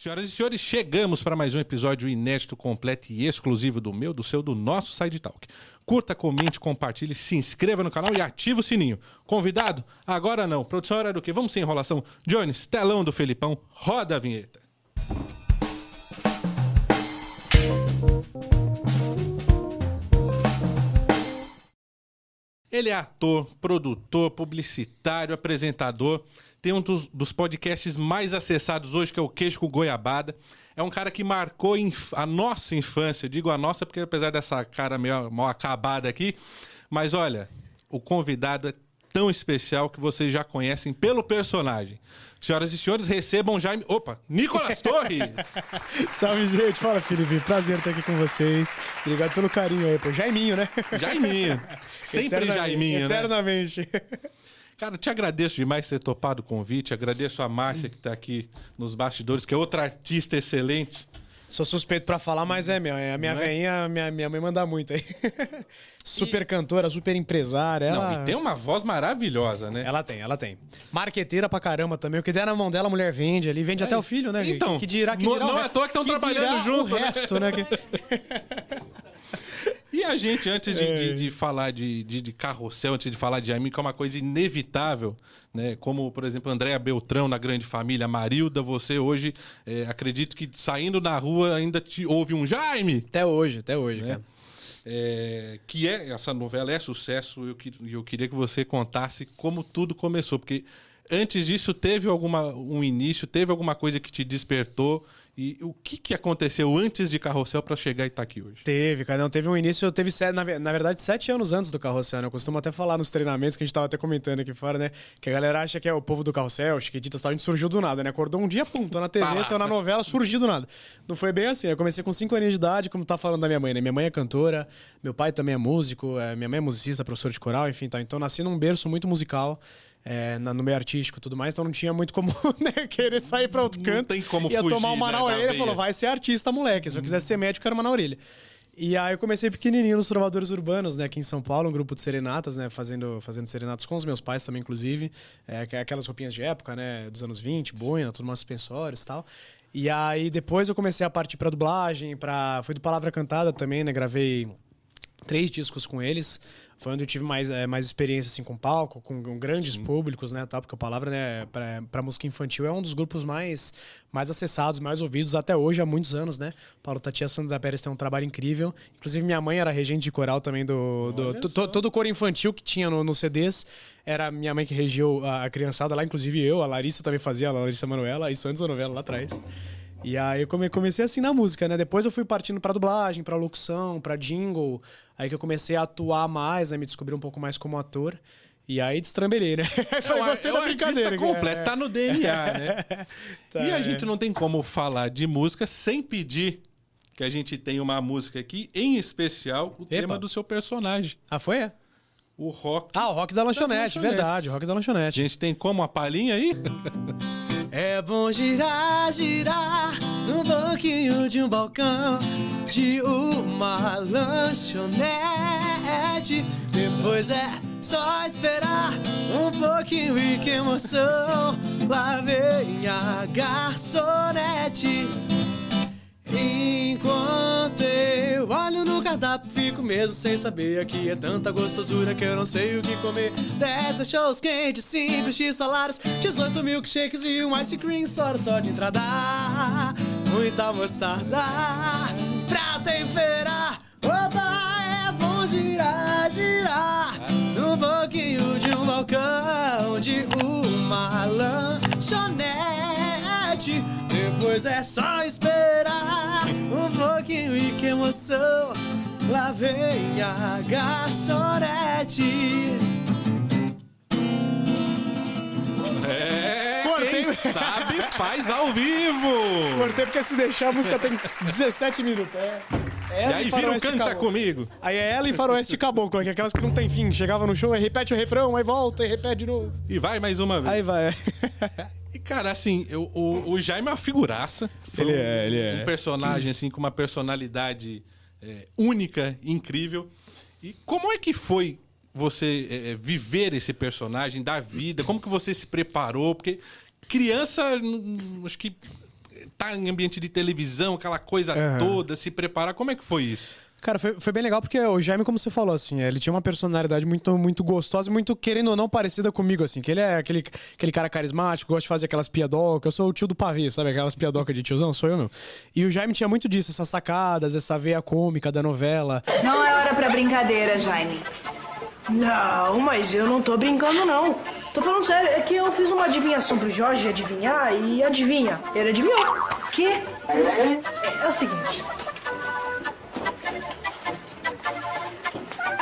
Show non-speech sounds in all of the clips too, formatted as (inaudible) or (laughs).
Senhoras e senhores, chegamos para mais um episódio inédito, completo e exclusivo do meu, do seu, do nosso Side Talk. Curta, comente, compartilhe, se inscreva no canal e ative o sininho. Convidado? Agora não. Produção hora do que? Vamos sem enrolação. Jones, telão do Felipão, roda a vinheta. Ele é ator, produtor, publicitário, apresentador. Tem um dos, dos podcasts mais acessados hoje, que é o Queijo com Goiabada. É um cara que marcou a nossa infância. Digo a nossa porque apesar dessa cara meio mal acabada aqui. Mas olha, o convidado é tão especial que vocês já conhecem pelo personagem. Senhoras e senhores, recebam Jaime... Opa, Nicolas (laughs) Torres! Salve, gente. Fala, Felipe. Prazer estar aqui com vocês. Obrigado pelo carinho aí, pô. Jaiminho, né? Jaiminho. (laughs) Sempre Jaiminho, né? Eternamente. Cara, te agradeço demais ter topado o convite. Agradeço a Márcia que está aqui nos bastidores, que é outra artista excelente. Sou suspeito pra falar, mas é, meu. É a minha Não é? veinha, minha, minha mãe manda muito aí. (laughs) super cantora, super empresária. Ela... Não, e tem uma voz maravilhosa, né? Ela tem, ela tem. Marqueteira pra caramba também. O que der na mão dela, a mulher vende ali. Vende até o filho, né? Então, que dirá, que não- dirá não é re- à toa que tão que trabalhando junto, o né? resto, né? (laughs) E a gente, antes de, É. de- de falar de, de, de carrossel, antes de falar de Jaime, que é uma coisa inevitável, né? Como, por exemplo, Andréa Beltrão na Grande Família, Marilda, você hoje, é, acredito que saindo na rua ainda te ouve um Jaime! Até hoje, até hoje, né? cara. É, que é essa novela é sucesso. Eu, que- eu queria que você contasse como tudo começou, porque antes disso teve alguma um início, teve alguma coisa que te despertou e o que, que aconteceu antes de Carrossel para chegar e estar aqui hoje? Teve, cara. Não, teve um início, teve sete, na, na verdade sete anos antes do Carrossel, né? Eu costumo até falar nos treinamentos que a gente tava até comentando aqui fora, né? Que a galera acha que é o povo do Carrossel, Chiquititas e tal, a gente surgiu do nada, né? Acordou um dia, pum, tô na TV, Tá tô na novela, surgiu do nada. Não foi bem assim, eu comecei com cinco anos de idade, como tá falando da minha mãe, né? Minha mãe é cantora, meu pai também é músico, é, minha mãe é musicista, professor de coral, enfim, tá. Então nasci num berço muito musical. É, na- no meio artístico e tudo mais, então não tinha muito como (laughs) né, querer sair pra outro Não canto. tem como Ia fugir, tomar uma né, na orelha e falou: vai ser artista, moleque. Se eu quisesse ser médico, era uma na orelha. E aí eu comecei pequenininho nos Trovadores Urbanos, né, aqui em São Paulo, um grupo de serenatas, né, fazendo, fazendo serenatas com os meus pais também, inclusive, é, que aquelas roupinhas de época, né, dos anos 20, boina, tudo mais suspensórios e tal. E aí depois eu comecei a partir pra dublagem, pra... fui do Palavra Cantada também, né, gravei três discos com eles. Foi onde eu tive mais, eh, mais experiência assim, com palco, com, com grandes públicos, né? Porque a palavra, né, pra música infantil é um dos grupos mais, mais acessados, mais ouvidos até hoje, há muitos anos, né? Paulo Tatia Sandra Pérez tem um trabalho incrível. Inclusive, minha mãe era regente de coral também do. do to- todo o coro infantil que tinha no, nos CDs. Era minha mãe que regiu a, a criançada lá, inclusive eu, a Larissa também fazia, a Larissa Manuela, isso antes da novela lá atrás. E aí eu come- comecei assim na música, né? Depois eu fui partindo pra dublagem, pra locução, pra jingle. Aí que eu comecei a atuar mais, né? Me descobri um pouco mais como ator. E aí destrambelhei, né? (laughs) Foi um- gostei é da brincadeira. completo, é. tá no DNA, né? (laughs) Tá, e a é. gente não tem como falar de música sem pedir que a gente tenha uma música aqui, em especial o tema do seu personagem, Ah, foi? É? o rock. Ah, o rock da lanchonete, verdade, o rock da A lanchonete. gente tem como a palhinha aí? (laughs) É bom girar, girar no banquinho de um balcão de uma lanchonete. Depois é só esperar um pouquinho e que emoção. Lá vem a garçonete. Enquanto eu olho no cardápio, fico mesmo sem saber. Aqui é tanta gostosura que eu não sei o que comer. 10 cachorros quentes, 5 x salários, 18 milkshakes e um ice cream só, só de entrada. Muita mostarda pra temperar. Opa, é bom girar, girar no banquinho de um balcão de uma lanchonete. Depois é só esperar um pouquinho e que emoção. Lá vem a garçonete. É, Cortei. quem sabe faz ao vivo! Cortei porque se deixar a música tem 17 minutos. É, é E aí vira Faroeste canta Caboclo. comigo. Aí é ela e Faroeste Caboclo, que é aquelas que não tem fim. Chegava no show, aí repete o refrão, aí volta e repete de novo. E vai mais uma vez. Aí vai. Cara, assim, eu- o, o Jaime é uma figuraça. Foi Ele um, é, ele é. Um personagem, assim, com uma personalidade é, única, incrível. E como é que foi você é, é, viver esse personagem, da vida? Como que você se preparou? Porque criança, acho que tá em ambiente de televisão, aquela coisa Aham. toda, se preparar. Como é que foi isso? Cara, foi, foi bem legal porque o Jaime, como você falou, assim, ele tinha uma personalidade muito, muito gostosa e muito, querendo ou não, parecida comigo, assim. Que ele é aquele, aquele cara carismático, gosta de fazer aquelas piadocas. Eu sou o tio do pavê, sabe? Aquelas piadocas de tiozão, sou eu mesmo. E o Jaime tinha muito disso, essas sacadas, essa veia cômica da novela. Não é hora pra brincadeira, Jaime. Não, mas eu não tô brincando, não. Tô falando sério, é que eu fiz uma adivinhação pro Jorge adivinhar e adivinha. Ele adivinhou. Que? É o seguinte.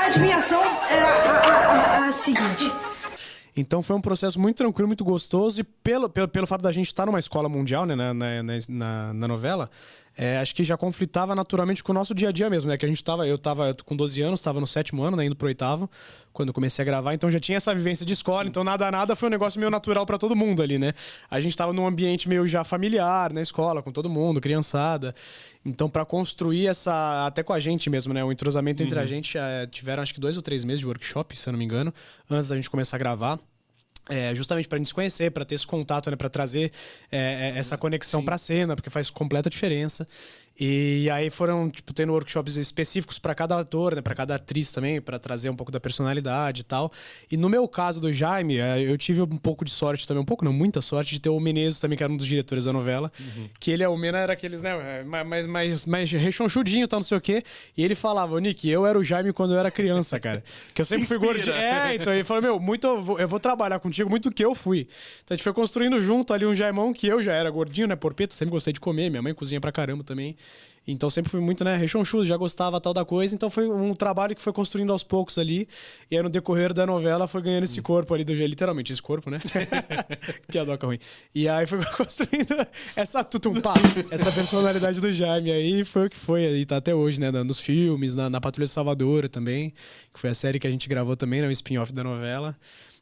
Adivinhação era a, a- a- a seguinte. Então foi um processo muito tranquilo, muito gostoso. E pelo, pelo, pelo fato da gente estar numa escola mundial, né, na, na- na, na novela, é, acho que já conflitava naturalmente com o nosso dia a dia mesmo, né? Que a gente tava, eu tava com 12 anos, tava no sétimo ano, né, indo pro oitavo, quando eu comecei a gravar, então já tinha essa vivência de escola, então nada nada foi um negócio meio natural pra todo mundo ali, né? A gente tava num ambiente meio já familiar na escola, com todo mundo, criançada. Então, pra construir essa. Até com a gente mesmo, né? O entrosamento entre a gente, é, tiveram acho que dois ou três meses de workshop, se eu não me engano, antes da gente começar a gravar. É, justamente gente se conhecer, pra ter esse contato, né? Pra trazer é, é, essa conexão pra cena, porque faz completa diferença. E aí foram, tipo, tendo workshops específicos pra cada ator, né? Pra cada atriz também, pra trazer um pouco da personalidade e tal. E no meu caso do Jaime, é, eu tive um pouco de sorte também, um pouco não, muita sorte de ter o Menezes também, que era um dos diretores da novela. Que ele é o Mena, era aqueles, né? Mais, mais, mais rechonchudinho e tal, não sei o quê. E ele falava, "Ô, Nick, eu era o Jaime quando eu era criança, cara. Que eu (laughs) sempre fui inspira. gordinho. É, então ele falou, meu, muito, eu vou, eu vou trabalhar contigo muito que eu fui. Então a gente foi construindo junto ali um Jaimão que eu já era gordinho, né? Porpeta, sempre gostei de comer. Minha mãe cozinha pra caramba também. Então sempre fui muito, né, rechonchudo, já gostava tal da coisa. Então foi um trabalho que foi construindo aos poucos ali. E aí no decorrer da novela foi ganhando esse corpo ali do literalmente esse corpo, né? (laughs) (laughs) Piadoca ruim. E aí foi (laughs) construindo essa tutumpá, essa personalidade do Jaime aí foi o que foi aí tá até hoje, né, nos filmes, na, na Patrulha Salvadora também, que foi a série que a gente gravou também, né, um spin-off da novela.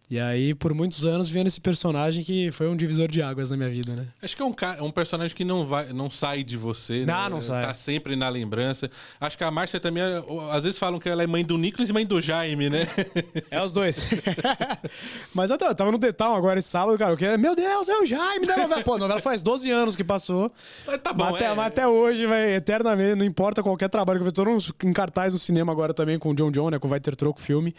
E aí, por muitos anos, vendo esse personagem que foi um divisor de águas na minha vida, né? Acho que é um, é um personagem que não, vai, não sai de você. Não, né? não sai. Tá sempre na lembrança. Acho que a Márcia também, é- às vezes falam que ela é mãe do Nicolas e mãe do Jaime, né? (laughs) É os dois. (laughs) Mas eu tava- no detalhe agora esse sábado, cara. Que, meu Deus, é o Jaime da novela. Pô, a novela faz 12 anos que passou. Mas tá bom, mas, até, é. mas até hoje, vai eternamente, não importa qualquer trabalho que eu tô em cartaz no cinema agora também com o John John, né? Com o Vai Ter Troco filme.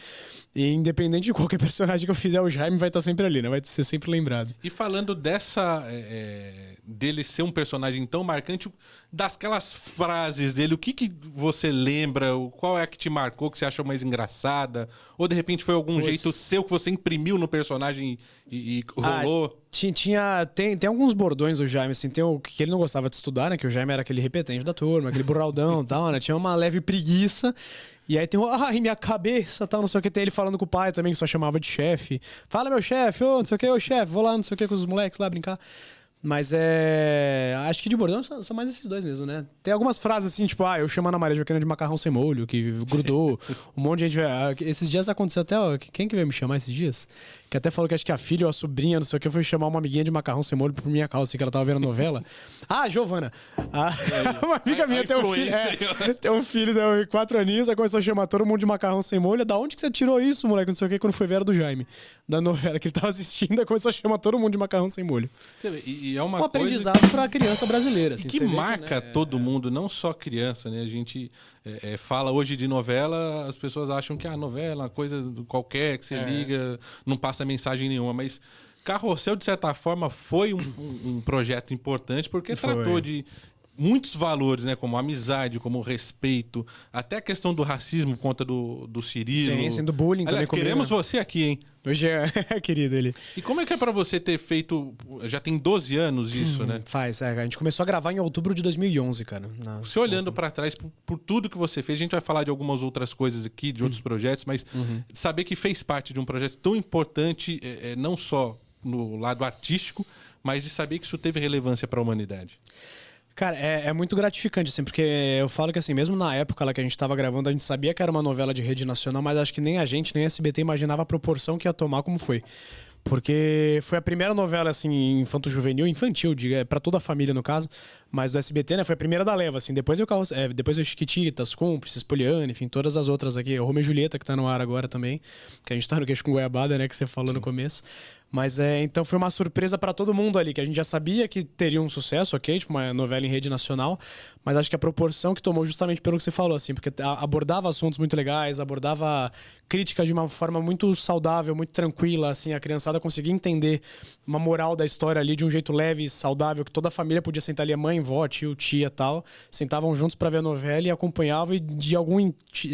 E independente de qualquer (laughs) personagem que eu fizer, o Jaime vai estar sempre ali, né? Vai ser sempre lembrado. E falando dessa. é, é, dele ser um personagem tão marcante, dasquelas frases dele, o que, que você lembra? O- Qual é a que te marcou, que você achou mais engraçada? Ou de repente foi algum jeito seu que você imprimiu no personagem e, e rolou? Ah, ti- tinha, tem, tem alguns bordões do Jaime, assim, tem o que ele não gostava de estudar, né? Que o Jaime era aquele repetente da turma, aquele burraldão e tal, né? Tinha uma leve preguiça. E aí tem o, ai, minha cabeça, tal, não sei o que. Tem ele falando com o pai também, que só chamava de chefe. Fala, meu chefe, ô, não sei o que, ô, chefe, vou lá, não sei o que, com os moleques lá brincar. Mas é. Acho que de bordão são, são mais esses dois mesmo, né? Tem algumas frases assim, tipo, ah, eu chamando a Maria Joaquina de macarrão sem molho, que grudou. (laughs) um monte de gente. ah, Esses dias aconteceu até. ó, Quem que veio me chamar esses dias? Que até falou que acho que a filha ou a sobrinha, não sei o que, foi chamar uma amiguinha de macarrão sem molho por minha causa, assim, que ela tava vendo a novela. (laughs) ah, Giovana. Ah, (laughs) uma amiga A- minha a tem um filho. é, tem um filho de quatro aninhos, aí começou a chamar todo mundo de macarrão sem molho. Da onde que você tirou isso, moleque? Não sei o que, quando foi ver do Jaime. Da novela que ele tava assistindo, aí começou a chamar todo mundo de macarrão sem molho. Vê, E, e é uma Um coisa aprendizado pra criança brasileira, assim. Que vê marca né, todo mundo, não só criança, né? A gente é, é, fala hoje de novela, as pessoas acham que a novela é uma coisa qualquer, que você É. liga, não passa mensagem nenhuma, mas Carrossel, de certa forma, foi um, um- um projeto importante porque Foi. tratou de muitos valores, né? Como amizade, como respeito, até a questão do racismo por conta do, do Cirilo. Sim, sim, do bullying também Aliás, comigo, queremos né? você aqui, hein? Hoje é, (laughs) querido ele. E como é que é pra você ter feito... Já tem 12 anos isso, né? Faz, é, a gente começou a gravar em outubro de 2011, cara. Na- Você olhando pra trás por, por tudo que você fez, a gente vai falar de algumas outras coisas aqui, de outros projetos, mas saber que fez parte de um projeto tão importante, é, é, não só no lado artístico, mas de saber que isso teve relevância para a humanidade. Cara, é, é muito gratificante, assim, porque eu falo que, assim, mesmo na época lá que a gente tava gravando, a gente sabia que era uma novela de rede nacional, mas acho que nem a gente, nem a SBT imaginava a proporção que ia tomar como foi. Porque foi a primeira novela, assim, infanto-juvenil, infantil, diga, para toda a família, no caso, mas do SBT, né? Foi a primeira da leva, assim. Depois eu, é, depois eu Chiquititas, Cúmplices, Poliana, enfim, todas as outras aqui. O Romeu e Julieta, que tá no ar agora também, que a gente tá no queixo com goiabada, né? Que você falou no começo. Mas é, então foi uma surpresa para todo mundo ali, que a gente já sabia que teria um sucesso, ok? Tipo, uma novela em rede nacional, mas acho que a proporção que tomou justamente pelo que você falou, assim, porque abordava assuntos muito legais, abordava críticas de uma forma muito saudável, muito tranquila, assim, a criançada conseguia entender uma moral da história ali de um jeito leve, saudável, que toda a família podia sentar ali, a mãe, vó, tio, tia tal, sentavam juntos para ver a novela e acompanhavam e de algum,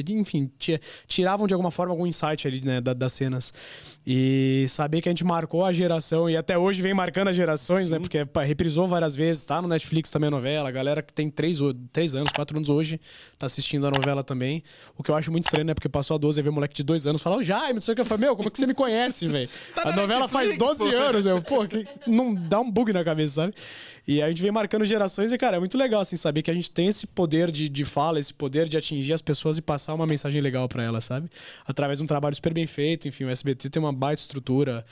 enfim, tiravam de alguma forma algum insight ali, né, das cenas. E saber que a gente marcou a geração e até hoje vem marcando as gerações, né? Sim. né? Porque pá, reprisou várias vezes, tá no Netflix também a novela. A galera que tem três, três anos, quatro anos hoje tá assistindo a novela também. O que eu acho muito estranho, né? Porque passou a 12 e vê um moleque de dois anos falar, ô Jaime, não sei o que. Eu falei, meu, como é que você me conhece, velho? (laughs) Tá a novela Netflix, faz 12 pô. anos, meu. Pô, que não dá um bug na cabeça, sabe? E a gente vem marcando gerações e, cara, é muito legal, assim, saber que a gente tem esse poder de, de fala, esse poder de atingir as pessoas e passar uma mensagem legal para elas, sabe? Através de um trabalho super bem feito. Enfim, o SBT tem uma baita estrutura.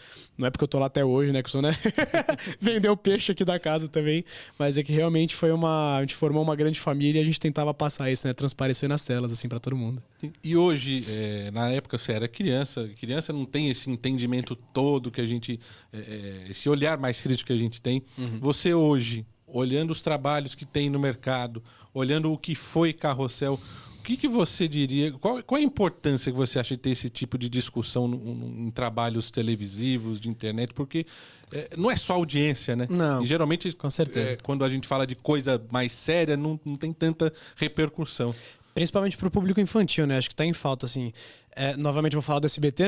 Não é porque eu tô lá até hoje, né? Que eu sou, né? (laughs) Vendeu peixe aqui da casa também. Mas é que realmente foi uma. A gente formou uma grande família e a gente tentava passar isso, né? Transparecer nas telas, assim, para todo mundo. E hoje, é, na época você era criança, criança não tem esse entendimento todo que a gente. É, esse olhar mais crítico que a gente tem. Uhum. Você hoje, olhando os trabalhos que tem no mercado, olhando o que foi Carrossel, que, que você diria? Qual, qual a importância que você acha de ter esse tipo de discussão em trabalhos televisivos, de internet? Porque é, não é só audiência, né? Não. E geralmente, com certeza. É, quando a gente fala de coisa mais séria, não, não tem tanta repercussão. Principalmente para o público infantil, né? Acho que está em falta, assim. É, novamente vou falar do SBT,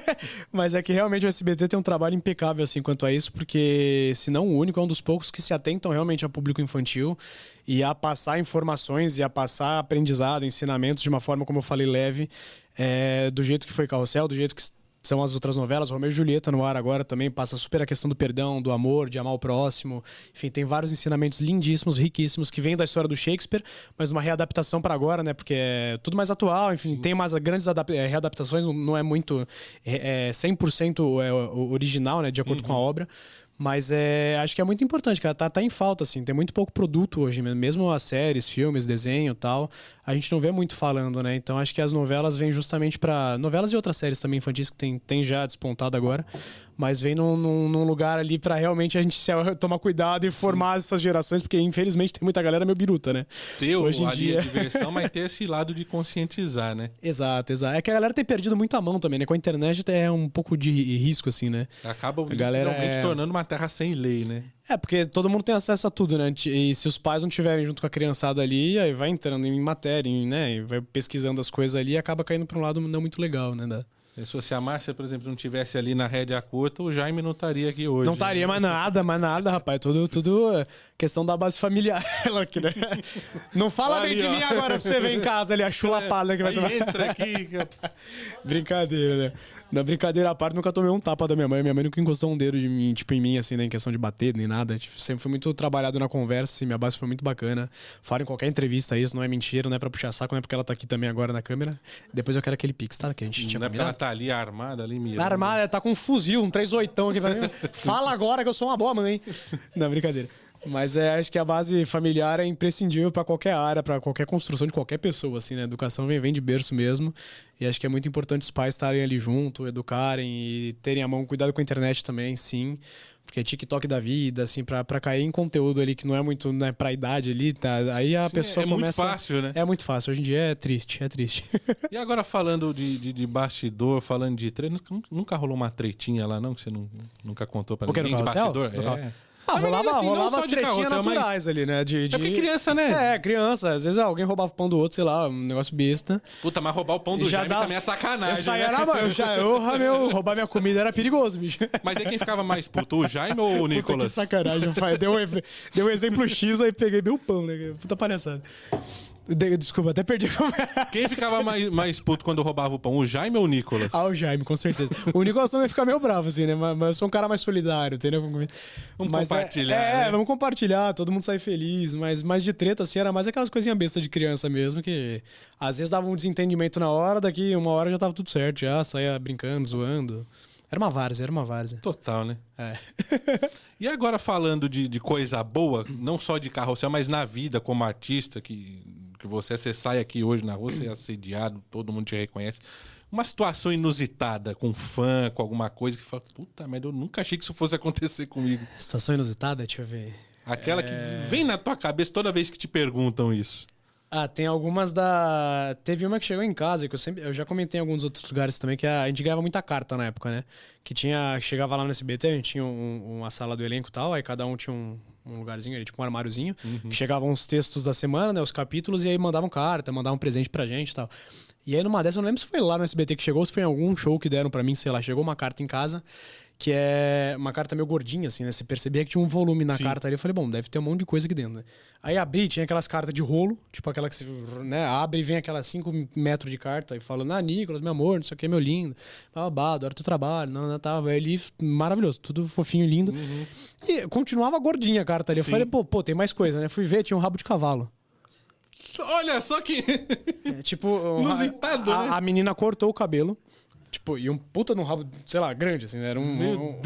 (laughs) mas é que realmente o SBT tem um trabalho impecável assim quanto a isso, porque se não o único, é um dos poucos que se atentam realmente ao público infantil e a passar informações e a passar aprendizado, ensinamentos de uma forma, como eu falei, leve, é, do jeito que foi Carrossel, do jeito que são as outras novelas. Romeu e Julieta no ar agora também passa super a questão do perdão, do amor, de amar o próximo. Enfim, tem vários ensinamentos lindíssimos, riquíssimos, que vêm da história do Shakespeare, mas uma readaptação para agora, né? Porque é tudo mais atual, enfim, Sim. tem mais grandes é, readaptações, não é muito é, 100% é, original, né? De acordo uhum. com a obra. Mas é, acho que é muito importante, cara. Tá, tá em falta, assim. Tem muito pouco produto hoje, mesmo as séries, filmes, desenho tal. A gente não vê muito falando, né? Então acho que as novelas vêm justamente para Novelas e outras séries também infantis que tem, tem já despontado agora mas vem num, num, num lugar ali para realmente a gente se, tomar cuidado e formar Sim. essas gerações, porque infelizmente tem muita galera meio biruta, né? Ter Hoje em dia... a (laughs) diversão, mas ter esse lado de conscientizar, né? Exato, exato. É que a galera tem perdido muito a mão também, né? Com a internet é um pouco de risco, assim, né? Acaba a galera realmente é... tornando uma terra sem lei, né? É, porque todo mundo tem acesso a tudo, né? E se os pais não tiverem junto com a criançada ali, aí vai entrando em matéria, né? E vai pesquisando as coisas ali e acaba caindo para um lado não muito legal, né? Da... Se fosse a Márcia, por exemplo, não tivesse ali na rédea curta, o Jaime não estaria aqui hoje. Não estaria mais nada, mais nada, rapaz. Tudo, tudo questão da base familiar. (laughs) aqui, né? Não fala ali, bem de ó. mim agora pra você ver em casa ali, a chulapada que vai tomar. Entra aqui. (laughs) Brincadeira, né? Na brincadeira à parte, nunca tomei um tapa da minha mãe. Minha mãe nunca encostou um dedo de mim, tipo, em mim, assim, né? Em questão de bater, nem nada. Tipo, sempre foi muito trabalhado na conversa, assim, minha base foi muito bacana. Fala em qualquer entrevista isso, não é mentira, não é pra puxar saco, não é porque ela tá aqui também agora na câmera. Depois eu quero aquele pix, tá? Que a gente tinha Não é porque ela tá ali armada, ali mirando. Armada, tá com um fuzil, um 38 aqui pra mim. (laughs) Fala agora que eu sou uma boa mãe. Não, brincadeira. Mas é, acho que a base familiar é imprescindível para qualquer área, para qualquer construção de qualquer pessoa, assim, né? A educação vem, vem de berço mesmo. E acho que é muito importante os pais estarem ali junto, educarem e terem a mão, cuidado com a internet também, sim. Porque é TikTok da vida, assim, pra, pra cair em conteúdo ali que não é muito né, pra idade ali, tá? Aí a sim, pessoa é começa. É muito fácil, né? É muito fácil. Hoje em dia é triste, é triste. e agora falando de, de, de bastidor, falando de treino, nunca rolou uma tretinha lá, não? Que você não, nunca contou pra ninguém de bastidor? É. Ah, rolava, assim, rolava as tretinhas naturais mas... ali, né? De, de... É porque criança, né? É, criança. Às vezes alguém roubava o pão do outro, sei lá, um negócio besta. Puta, mas roubar o pão do já Jaime dá... também é sacanagem. Eu saía né? na mão. Eu já, eu, meu, roubar minha comida era perigoso, bicho. Mas aí quem ficava mais puto, o Jaime ou o Nicolas? Puta, que sacanagem, pai. Deu um, deu um exemplo X, aí peguei meu pão, né? Puta palhaçada. Desculpa, até perdi. Quem ficava mais, mais puto quando roubava o pão? O Jaime ou o Nicolas? Ah, o Jaime, com certeza. O Nicolas também fica meio bravo, assim, né? Mas, mas eu sou um cara mais solidário, entendeu? Vamos mas é, compartilhar. É, né? é, vamos compartilhar, todo mundo sai feliz. Mas mais de treta, assim, era mais aquelas coisinhas bestas de criança mesmo, que às vezes dava um desentendimento na hora, daqui uma hora já tava tudo certo, já saía brincando, zoando. Era uma várzea, era uma várzea. Total, né? É. (laughs) e agora falando de, de coisa boa, não só de carrossel, mas na vida como artista, que que você, você sai aqui hoje na rua, você é assediado, todo mundo te reconhece. uma situação inusitada com fã, com alguma coisa que fala, puta merda, eu nunca achei que isso fosse acontecer comigo. Situação inusitada, deixa eu ver. Aquela que vem na tua cabeça toda vez que te perguntam isso. Ah, tem algumas da. Teve uma que chegou em casa, que eu sempre. Eu já comentei em alguns outros lugares também, que a, a gente ganhava muita carta na época, né? Que tinha. Chegava lá no SBT, a gente tinha um- uma sala do elenco e tal, aí cada um tinha um, um lugarzinho ali, tipo um armáriozinho, que chegavam os textos da semana, né? Os capítulos, e aí mandavam carta, mandavam presente pra gente e tal. E aí numa dessas, eu não lembro se foi lá no SBT que chegou, ou se foi em algum show que deram pra mim, sei lá, chegou uma carta em casa. Que é uma carta meio gordinha, assim, né? Você percebia que tinha um volume na Sim. carta ali. Eu falei, bom, deve ter um monte de coisa aqui dentro, né? Aí abri, tinha aquelas cartas de rolo, tipo aquela que você né, abre e vem aquelas 5 metros de carta e falando, ah, Nicolas, meu amor, não sei o que, meu lindo, babá, adoro teu trabalho, não, não, tava ali, maravilhoso, tudo fofinho, lindo. E continuava gordinha a carta ali. Eu Sim. falei, pô, pô, tem mais coisa, né? Fui ver, tinha um rabo de cavalo. Olha só que. É, tipo, (laughs) Inusitado, a, né? a menina cortou o cabelo. Tipo, e um puta num rabo, sei lá, grande, assim, né? Era um. Meu um-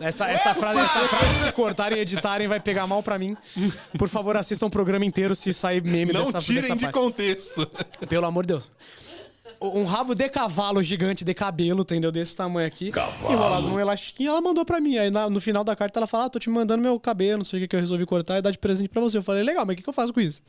Essa, essa, frase, essa frase, se cortarem e editarem, vai pegar mal pra mim. Por favor, assistam o programa inteiro se sair meme Não dessa, tirem dessa de parte. contexto. Pelo amor de Deus. Um rabo de cavalo gigante de cabelo, entendeu? Desse tamanho aqui. Enrolado num elastiquinho, ela mandou pra mim. Aí no final da carta ela fala: Ah, tô te mandando meu cabelo, não sei o que, que eu resolvi cortar e dar de presente pra você. Eu falei, legal, mas o que, que eu faço com isso?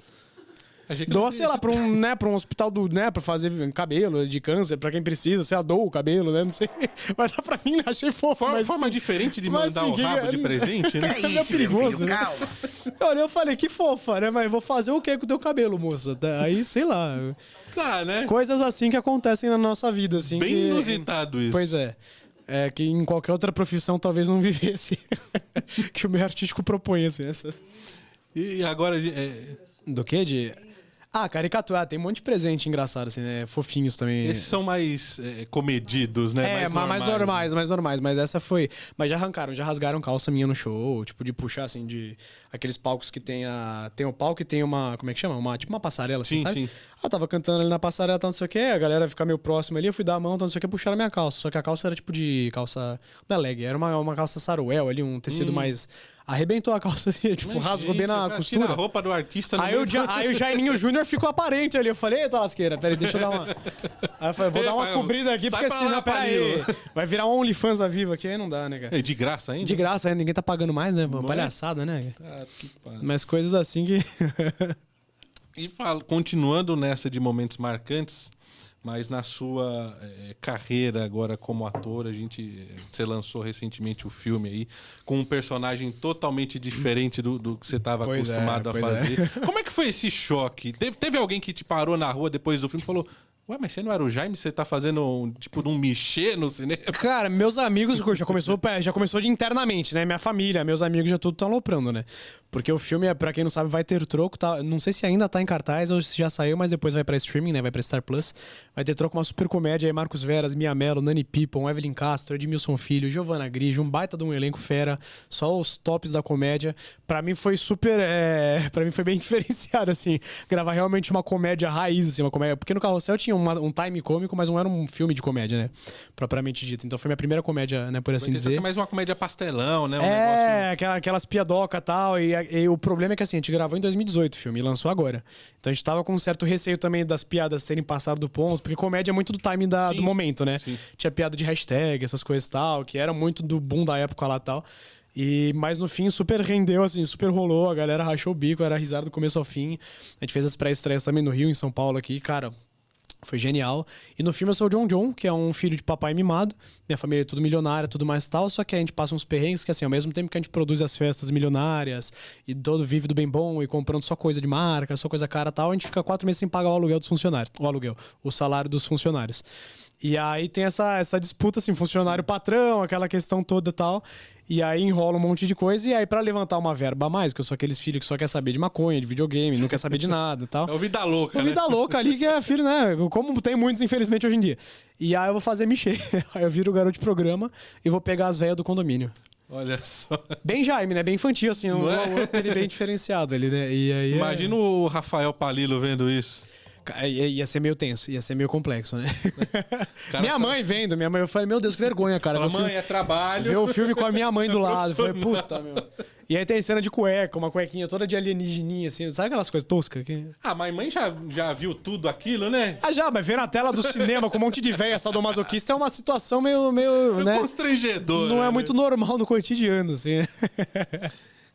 Dou, sei lá, pra um, né, pra um hospital do, né, pra fazer cabelo de câncer, pra quem precisa, sei lá, dou o cabelo, né, não sei. (laughs) Vai dar pra mim, achei fofo, Forma, mas... forma diferente de mas, mandar assim, o que- rabo de presente, né? (laughs) É meio perigoso, né? Olha, eu falei, que fofa, né, mas vou fazer o que com o teu cabelo, moça? Tá, Aí, sei lá, Tá, né? coisas assim que acontecem na nossa vida, assim. Bem que- inusitado isso. Pois é. É que em qualquer outra profissão talvez não (laughs) vivesse. que o meio artístico propõe, assim, essas... E agora. é, Do que? De... Ah, caricatura. Ah, tem um monte de presente engraçado, assim, né? Fofinhos também. esses são mais é, comedidos, né? É, mais, mais né? normais, mais normais. Mas essa foi. Mas já arrancaram, já rasgaram calça minha no show. Tipo, de puxar, assim, de. Aqueles palcos que tem a. Tem o palco e tem uma. Como é que chama? Uma, tipo uma passarela, assim, Sim, sabe? sim. Ah, eu tava cantando ali na passarela, tá não sei o quê. A galera fica meio próxima ali. Eu fui dar a mão, tá não sei o quê, puxaram a minha calça. Só que a calça era tipo de calça. Não é leg, era uma, uma calça saruel ali, um tecido mais. Arrebentou a calça, (laughs) assim, tipo. Mas, rasgou gente, bem na costura. A roupa do artista Aí o, Ja- aí o Jaiminho (laughs) Júnior ficou aparente ali. Eu falei, eita lasqueira, peraí, deixa eu dar uma. (laughs) Aí eu falei, vou dar uma Epa, cobrida aqui, porque senão, peraí. Vai virar um OnlyFans a vivo aqui, aí não dá, né, cara? É de graça ainda? De graça, aí ninguém tá pagando mais, né? Não é? palhaçada, né? Ah, que pariu. Mas coisas assim que. E fala, continuando nessa de momentos marcantes, mas na sua eh, carreira agora como ator, a gente eh, você lançou recentemente o filme aí com um personagem totalmente diferente do, do que você estava é, acostumado a pois é. fazer. (laughs) Como é que foi esse choque? Teve, teve alguém que te parou na rua depois do filme e falou: Ué, mas você não era o Jaime? Você tá fazendo um tipo de um michê no cinema? (laughs) Cara, meus amigos, já começou, já começou de internamente, né? Minha família, meus amigos já tudo estão aloprando, né? Porque o filme, é, pra quem não sabe, vai ter troco, tá? Não sei se ainda tá em cartaz ou se já saiu, mas depois vai pra streaming, né? Vai pra Star Plus. Vai ter troco uma super comédia aí, Marcos Veras, Mia Mello, Nani Pippon, Evelyn Castro, Edmilson Filho, Giovanna Grigio, um baita de um elenco fera, só os tops da comédia. Pra mim foi super, é... (laughs) para mim foi bem (laughs) diferenciado, assim, gravar realmente uma comédia raiz, assim, uma comédia. Porque no Carrossel tinha uma- um time cômico, mas não era um filme de comédia, né? Propriamente dito. Então foi minha primeira comédia, né, por assim só dizer. mais uma comédia pastelão, né? Um É, negócio. aquela- aquelas piadoca e tal. E, e o problema é que assim, a gente gravou em 2018 o filme e lançou agora. Então a gente tava com um certo receio também das piadas terem passado do ponto, porque comédia é muito do time da- Sim, do momento, né? sim. Tinha piada de hashtag, essas coisas e tal, que era muito do boom da época lá e tal. E, mas no fim super rendeu, assim, super rolou, a galera rachou o bico, era risada do começo ao fim. A gente fez as pré-estreias também no Rio, em São Paulo aqui, cara. Foi genial. E no filme eu sou o John John, que é um filho de papai mimado. Minha família é tudo milionária, tudo mais tal. Só que a gente passa uns perrengues que, assim, ao mesmo tempo que a gente produz as festas milionárias e todo vive do bem bom e comprando só coisa de marca, só coisa cara tal, a gente fica quatro meses sem pagar o aluguel dos funcionários. O aluguel, o salário dos funcionários. E aí tem essa, essa disputa, assim, funcionário-patrão, aquela questão toda e tal. E aí enrola um monte de coisa. E aí, pra levantar uma verba a mais, que eu sou aqueles filhos que só quer saber de maconha, de videogame, não quer saber de nada e tal. (laughs) É o Vida Louca, Uma né? vida louca ali que é filho, né? Como tem muitos, infelizmente, hoje em dia. E aí eu vou fazer mexer. (laughs) Aí eu viro o garoto de programa e vou pegar as velhas do condomínio. Olha só. Bem Jaime, né? Bem infantil, assim. Um, é? outro ele bem diferenciado ali, né? E aí. é- Imagina o Rafael Palilo vendo isso. Ca- Ia, ia ser meio tenso, ia ser meio complexo, né? (laughs) Cara, minha mãe vendo, minha mãe, eu falei, meu Deus, que vergonha, cara. o Mamãe, filme- é trabalho. Ver o filme com a minha mãe do (laughs) lado. Eu Falei, puta, meu. E aí tem cena de cueca, uma cuequinha toda de alienígeninha, assim. Sabe aquelas coisas toscas? Que... Ah, mas mãe já, já viu tudo aquilo, né? Ah, já, mas ver na tela do cinema com um monte de véia sadomasoquista é uma situação meio, meio, Meio né? constrangedor. Não é né? muito normal no cotidiano, assim. (laughs)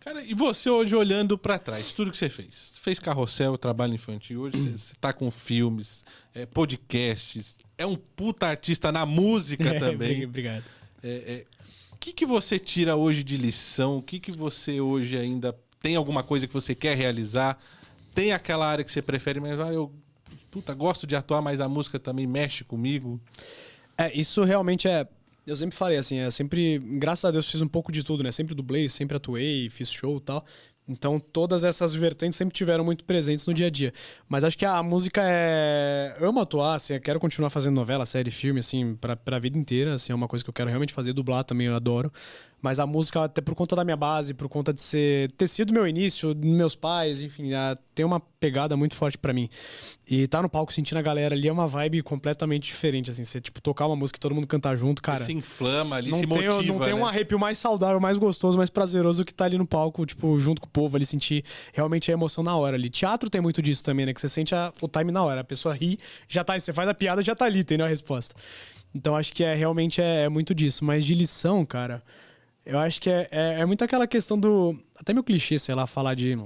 Cara, e você hoje olhando pra trás, tudo que você fez? Fez carrossel, trabalho infantil, hoje você, você tá com filmes, é, podcasts, é um puta artista na música (laughs) também. Obrigado. É, é, o que, que você tira hoje de lição? O que, que você hoje ainda tem alguma coisa que você quer realizar? Tem aquela área que você prefere, mas ah, eu puta, gosto de atuar, mas a música também mexe comigo. É, isso realmente é. Eu sempre falei assim, é sempre. Graças a Deus fiz um pouco de tudo, né? Sempre dublei, sempre atuei, fiz show e tal. Então todas essas vertentes sempre tiveram muito presentes no dia a dia. Mas acho que a música é. Eu amo atuar, assim, eu quero continuar fazendo novela, série, filme, assim, pra, pra vida inteira. Assim, é uma coisa que eu quero realmente fazer, dublar também, eu adoro. Mas a música, até por conta da minha base, por conta de ser ter sido meu início, meus pais, enfim, a- tem uma pegada muito forte pra mim. E tá no palco sentindo a galera ali é uma vibe completamente diferente, assim. Você, tipo, tocar uma música e todo mundo cantar junto, cara. se inflama ali, Não se tem, motiva. não tem né? um arrepio mais saudável, mais gostoso, mais prazeroso que tá ali no palco, tipo, junto com o povo ali, sentir realmente a emoção na hora ali. Teatro tem muito disso também, né? Que você sente a- o time na hora. A pessoa ri, já tá, você faz a piada, já tá ali, entendeu a resposta. Então acho que é realmente é, é muito disso. Mas de lição, cara, eu acho que é, é, é muito aquela questão do. Até meio clichê, sei lá, falar de.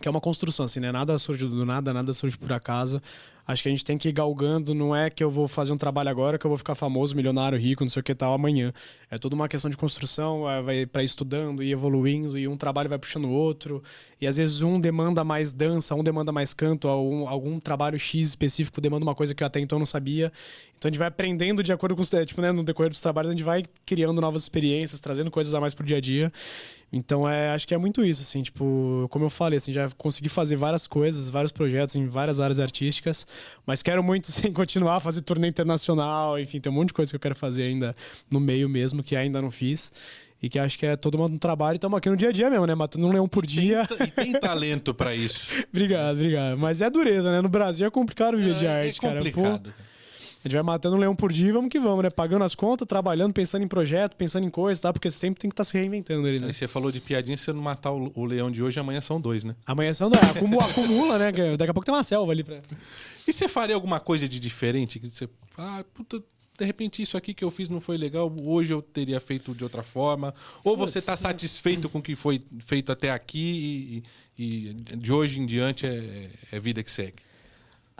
Que é uma construção, assim, né? Nada surge do nada, nada surge por acaso. Acho que a gente tem que ir galgando, não é que eu vou fazer um trabalho agora que eu vou ficar famoso, milionário, rico, não sei o que tal amanhã. É toda uma questão de construção, é, vai para estudando e evoluindo, e um trabalho vai puxando o outro. E às vezes um demanda mais dança, um demanda mais canto, algum, algum trabalho X específico demanda uma coisa que eu até então não sabia. Então a gente vai aprendendo de acordo com os. Tipo, né, no decorrer dos trabalhos, a gente vai criando novas experiências, trazendo coisas a mais pro dia a dia. Então, é, acho que é muito isso, assim, tipo, como eu falei, assim, já consegui fazer várias coisas, vários projetos em várias áreas artísticas, mas quero muito, (laughs) sim, continuar a fazer turnê internacional, enfim, tem um monte de coisa que eu quero fazer ainda no meio mesmo, que ainda não fiz, e que acho que é todo um trabalho, e estamos aqui no dia a dia mesmo, né, matando um leão por dia. E tem (laughs) talento pra isso. obrigado, obrigado. Mas é dureza, né, no Brasil é complicado viver de é, arte, é cara. Pô, complicado. A gente vai matando um leão por dia e vamos que vamos, né, pagando as contas, trabalhando, pensando em projeto, pensando em coisas, tá, porque sempre tem que estar se reinventando ali, né. Aí você falou de piadinha, se você não matar o, o leão de hoje, amanhã são dois, né? Amanhã são é, acumula, (laughs) acumula, né? Daqui a pouco tem uma selva ali pra. E você faria alguma coisa de diferente? Que você, ah, puta, de repente isso aqui que eu fiz não foi legal, hoje eu teria feito de outra forma? Ou você tá satisfeito com o que foi feito até aqui e, e de hoje em diante é, é vida que segue?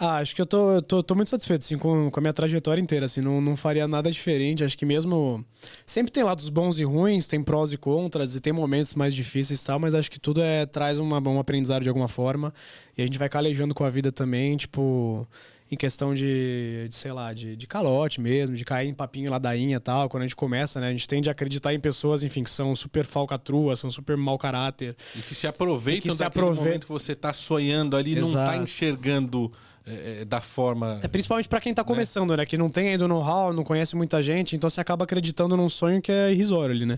Ah, acho que eu tô, eu tô, tô muito satisfeito, assim, com, com a minha trajetória inteira, assim, não, não faria nada diferente. Acho que mesmo. Sempre tem lados bons e ruins, tem prós e contras, e tem momentos mais difíceis e tal, mas acho que tudo é, traz uma, um aprendizado de alguma forma. E a gente vai calejando com a vida também, tipo. Em questão de, de, sei lá, de, de calote mesmo, de cair em papinho ladainha e tal. Quando a gente começa, né? A gente tende a acreditar em pessoas, enfim, que são super falcatruas, são super mau caráter. E que se aproveitam E que se daquele aprove- momento que você tá sonhando ali, não tá enxergando é, é, da forma. É principalmente pra quem tá começando, né? Que não tem ainda know-how, não conhece muita gente, então você acaba acreditando num sonho que é irrisório ali, né?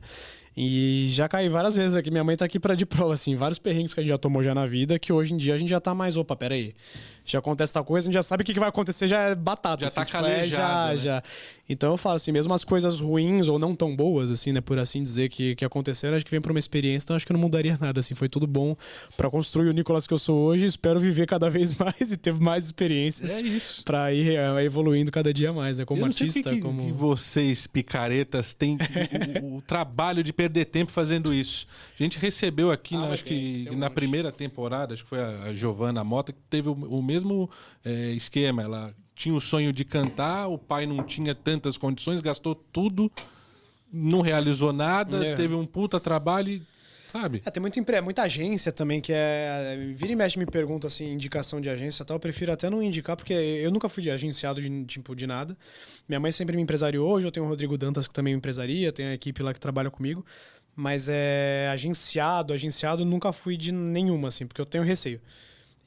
E já caí várias vezes aqui. Minha mãe tá aqui pra de prova, assim, vários perrengues que a gente já tomou já na vida, que hoje em dia a gente já tá mais, opa, pera aí. Já acontece tal coisa, a gente já sabe o que que vai acontecer, já é batata. Já assim, tá tipo, é, calejado, já, né? já. Então eu falo assim, mesmo as coisas ruins ou não tão boas, assim, né, por assim dizer, que, que aconteceram, acho que vem pra uma experiência, então acho que não mudaria nada, assim, foi tudo bom pra construir o Nicolas que eu sou hoje. Espero viver cada vez (laughs) mais e ter mais experiências É isso. pra ir é, evoluindo cada dia mais, né? Como artista, que, como. que vocês, picaretas, têm o, o- o trabalho de perder tempo fazendo isso. A gente recebeu aqui, Ah, na- mas acho tem, que tem um na monte. primeira temporada, acho que foi a, a Giovanna Mota, que teve o, o mesmo é, esquema. Ela tinha o sonho de cantar, o pai não tinha tantas condições, gastou tudo, não realizou nada, É. teve um puta trabalho e, sabe? É, tem muito empre... muita agência também que é. Vira e mexe me pergunta assim, indicação de agência e tal. Eu prefiro até não indicar, porque eu nunca fui agenciado de tipo de nada. Minha mãe sempre me empresariou. Hoje eu tenho o Rodrigo Dantas que também me empresaria, tem a equipe lá que trabalha comigo. Mas é agenciado, agenciado, nunca fui de nenhuma, assim, porque eu tenho receio.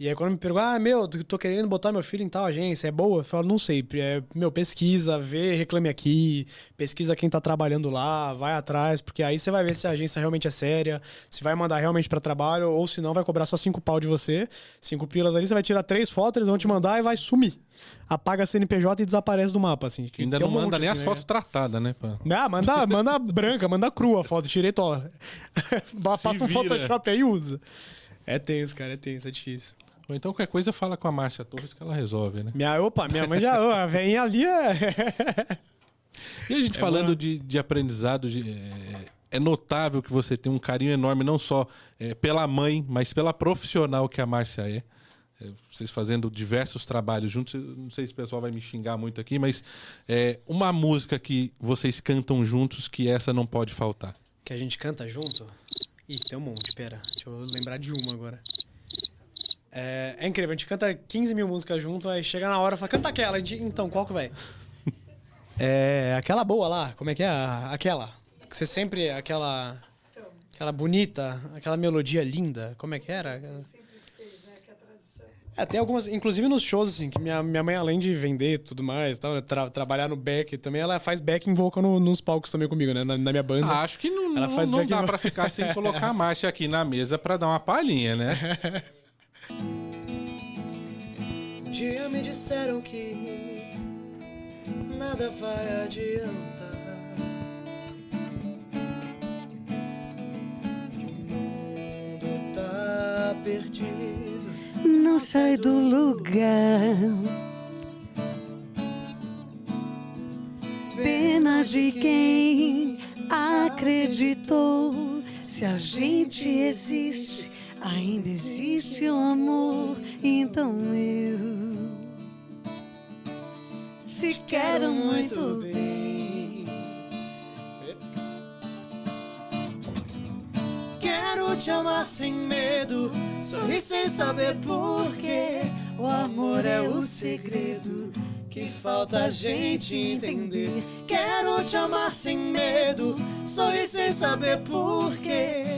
E aí quando me perguntam, ah, meu, tô querendo botar meu filho em tal agência, é boa? Eu falo, não sei. É, meu, pesquisa, vê, reclame aqui, pesquisa quem tá trabalhando lá, vai atrás, porque aí você vai ver se a agência realmente é séria, se vai mandar realmente para trabalho, ou se não, vai cobrar só cinco pau de você, cinco pilas ali, você vai tirar três fotos, eles vão te mandar e vai sumir. Apaga a CNPJ e desaparece do mapa, assim. Ainda não um manda monte, nem assim, as né? fotos tratadas, né? Ah, manda, (laughs) manda branca, manda crua a foto, tirei tó. (laughs) Passa um. Photoshop aí e usa. É tenso, cara, é tenso, é difícil. Ou então qualquer coisa fala com a Márcia Torres que ela resolve, né? Minha, opa, minha mãe já, a velhinha ali é... E a gente falando de, de aprendizado, de, é, é notável que você tem um carinho enorme, não só é, pela mãe, mas pela profissional que a Márcia é. É, Vocês fazendo diversos trabalhos juntos, não sei se o pessoal vai me xingar muito aqui, mas é, uma música que vocês cantam juntos que essa não pode faltar. Que a gente canta junto? Ih, tem um monte, pera. Deixa eu lembrar de uma agora. É, é incrível, a gente canta 15 mil músicas junto, aí chega na hora e fala, canta aquela. A gente, então, qual que vai? (laughs) É aquela boa lá, como é que é? A- Aquela. Que você sempre, aquela... Aquela bonita, aquela melodia linda, como é que era? É, tem algumas, inclusive nos shows, assim, que minha, minha mãe, além de vender e tudo mais, tal, tra- trabalhar no back também, ela faz backing vocal no- nos palcos também comigo, né? Na, na minha banda. Ah, acho que não, Ela não, faz não back dá pra ficar sem colocar a Márcia aqui na mesa pra dar uma palhinha, né? (laughs) Um dia me disseram que nada vai adiantar. Que o mundo tá perdido. não sai do lugar. Pena de quem acreditou. Se a gente existe, ainda existe o amor. Então eu te quero muito bem. Quero te amar sem medo, sorrir sem saber porquê. O amor é o segredo que falta a gente entender. Quero te amar sem medo, sorrir sem saber porquê.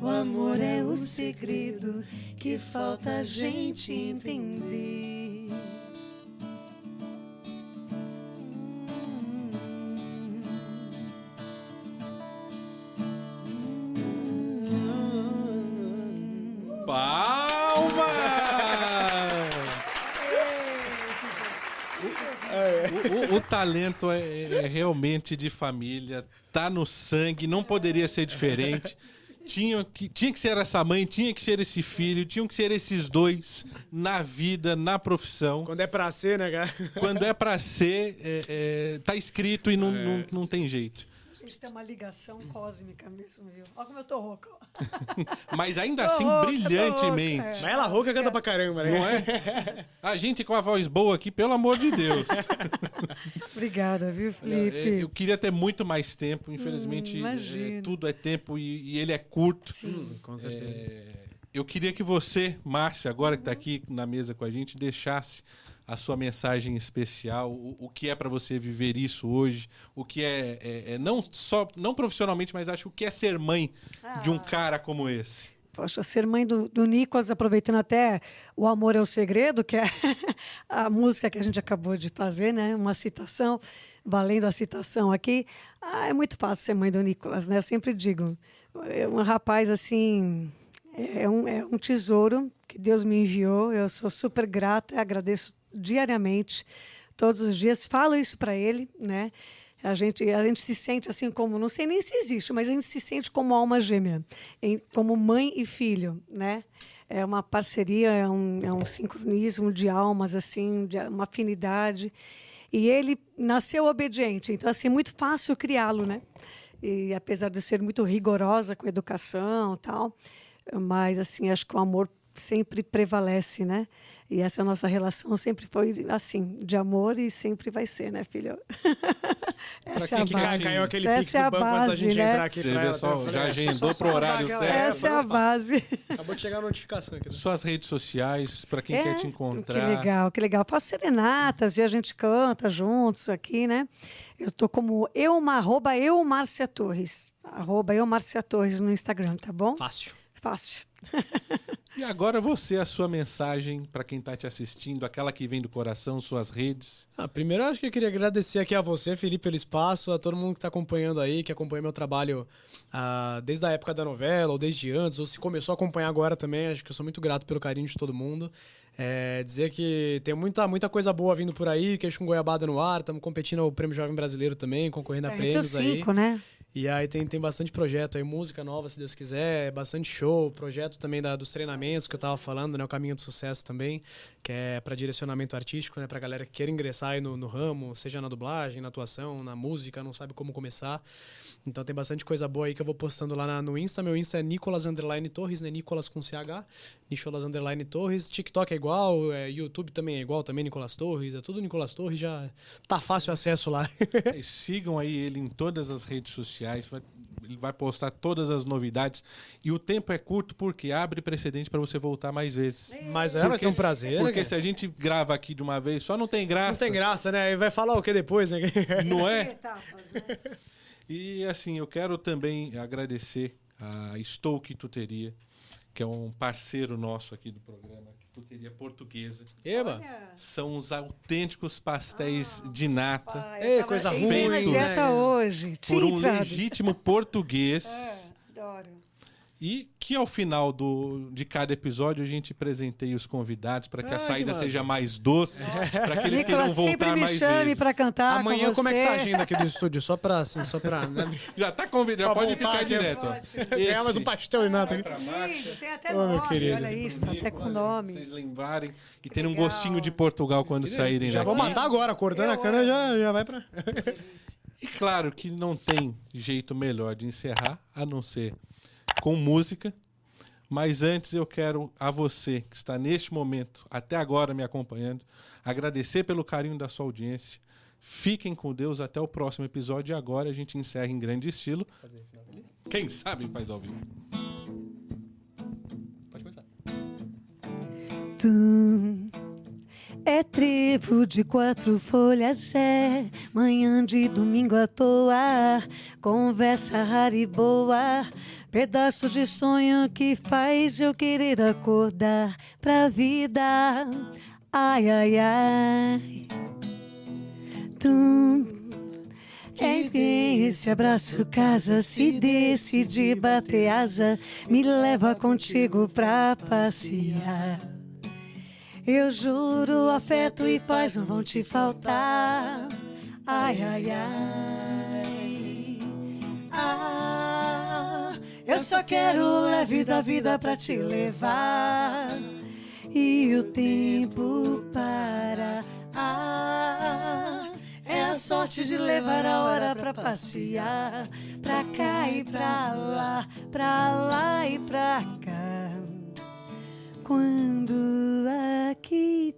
O amor é o segredo que falta a gente entender. O, o- talento é, é realmente de família, tá no sangue, não poderia ser diferente. Tinha que, tinha que ser essa mãe, tinha que ser esse filho, tinham que ser esses dois na vida, na profissão. Quando é pra ser, né, cara? Quando é pra ser, (laughs) é, é, tá escrito e não, não, não tem jeito. A gente tem uma ligação cósmica mesmo, viu? Olha como eu tô rouca. (laughs) Mas ainda Tô assim, rouca, brilhantemente. rouca, é. Mas ela rouca canta pra caramba, né? Não é? A gente com a voz boa aqui, pelo amor de Deus. (laughs) Obrigada, viu, Felipe? É, Eu queria ter muito mais tempo, infelizmente Hum, é, tudo é tempo e, e ele é curto. Sim. Com certeza. É, eu queria que você, Márcia, agora que está aqui na mesa com a gente, deixasse a sua mensagem especial, o, o que é para você viver isso hoje, o que é, é- é não só não profissionalmente, mas acho o que é ser mãe de Ah. um cara como esse. Poxa, ser mãe do, do Nicolas, aproveitando até O Amor é o Segredo, que é (laughs) a música que a gente acabou de fazer, né? Uma citação, valendo a citação aqui. Ah, é muito fácil ser mãe do Nicolas, né? Eu sempre digo. É um rapaz, assim, é um, é um tesouro que Deus me enviou. Eu sou super grata, agradeço diariamente, todos os dias. Falo isso para ele, né? A gente, a gente se sente assim como, não sei nem se existe, mas a gente se sente como alma gêmea, em- como mãe e filho, né? É uma parceria, é um, é um sincronismo de almas, assim, de uma afinidade. E ele nasceu obediente, então assim, é muito fácil criá-lo, né? E apesar de ser muito rigorosa com a educação tal, mas assim, acho que o amor sempre prevalece, né? E essa nossa relação sempre foi assim, de amor e sempre vai ser, né, filho? (laughs) essa é a base. caiu aquele Essa pix é a do banco antes da base, gente né? entrar aqui. Você pra vê só, eu já é, agendou pro horário certo. Essa é a base. Acabou de chegar a notificação aqui. né? Suas redes sociais, para quem É, quer te encontrar. Que legal, que legal. Faço serenatas e a gente canta juntos aqui, né? Eu tô como Euma, arroba Eumárcia Torres. Arroba Eumárcia Torres no Instagram, tá bom? Fácil. Fácil. (laughs) E agora você, a sua mensagem para quem está te assistindo, aquela que vem do coração, suas redes. Ah, primeiro, acho que eu queria agradecer aqui a você, Felipe, pelo espaço, a todo mundo que está acompanhando aí, que acompanha meu trabalho ah, desde a época da novela, ou desde antes, ou se começou a acompanhar agora também. Acho que eu sou muito grato pelo carinho de todo mundo. É, dizer que tem muita, muita coisa boa vindo por aí, queixo com goiabada no ar, estamos competindo ao Prêmio Jovem Brasileiro também, concorrendo a É, prêmios aí. cinco, né? E aí tem, tem bastante projeto aí, música nova, se Deus quiser, bastante show, projeto também da, dos treinamentos que eu tava falando, né? O Caminho do Sucesso também, que é para direcionamento artístico, né? Pra galera que queira ingressar aí no, no ramo, seja na dublagem, na atuação, na música, não sabe como começar. Então tem bastante coisa boa aí que eu vou postando lá na- no Insta. Meu Insta é Nicolas Underline Torres, né? Nicolas com CH, Nicolas Underline Torres. TikTok é igual, é, YouTube também é igual, também Nicolas Torres, é tudo Nicolas Torres, já tá fácil acesso lá. (laughs) Sigam aí ele em todas as redes sociais. Vai- ele vai postar todas as novidades. E o tempo é curto porque abre precedente para você voltar mais vezes. Mas é, vai Porque ser um prazer. Porque né, se a gente grava aqui de uma vez só, não tem Não graça. tem graça, né? E vai falar o que depois, né? (laughs) Não é? Etapas, né? E assim, eu quero também agradecer a Stoke Tuteria, que é um parceiro nosso aqui do programa, Tuteria Portuguesa. Eba! São os autênticos pastéis de nata Ah, Ei, coisa ruim, né? hoje. por um legítimo português. É. E que ao final do, de cada episódio a gente presenteie os convidados para que Ah, a que saída massa. seja mais doce, para que eles Nicolas queiram sempre voltar me mais chame vezes. pra cantar Amanhã, com como é que tá a agenda aqui do estúdio? Só pra, assim, só pra... Né? (laughs) Já tá convidado, já Pra pode voltar ficar aqui, direto. Ganhar mais um pastel e nada tem até meu nome, querido. olha isso, até com nome. Vocês lembrarem e terem um gostinho de Portugal quando saírem Já daqui. vou matar agora, cortando a Eu câmera já, já vai pra... E claro que não tem jeito melhor de encerrar a não ser com música. Mas antes eu quero a você que está neste momento, até agora me acompanhando, agradecer pelo carinho da sua audiência. Fiquem com Deus até o próximo episódio e agora a gente encerra em grande estilo. Quem sabe faz ao vivo. Pode começar. Tum. É trevo de quatro folhas, é manhã de domingo à toa, conversa rara e boa, pedaço de sonho que faz eu querer acordar pra vida. Ai, ai, ai. Tum. É esse abraço casa, se decide bater asa, me leva contigo pra passear. Eu juro, afeto e paz não vão te faltar. Ai, ai, ai. Ah, eu só quero leve da vida pra te levar. E o tempo para. Ah, é a sorte de levar a hora pra passear. Pra cá e pra lá, pra lá e pra cá quando aqui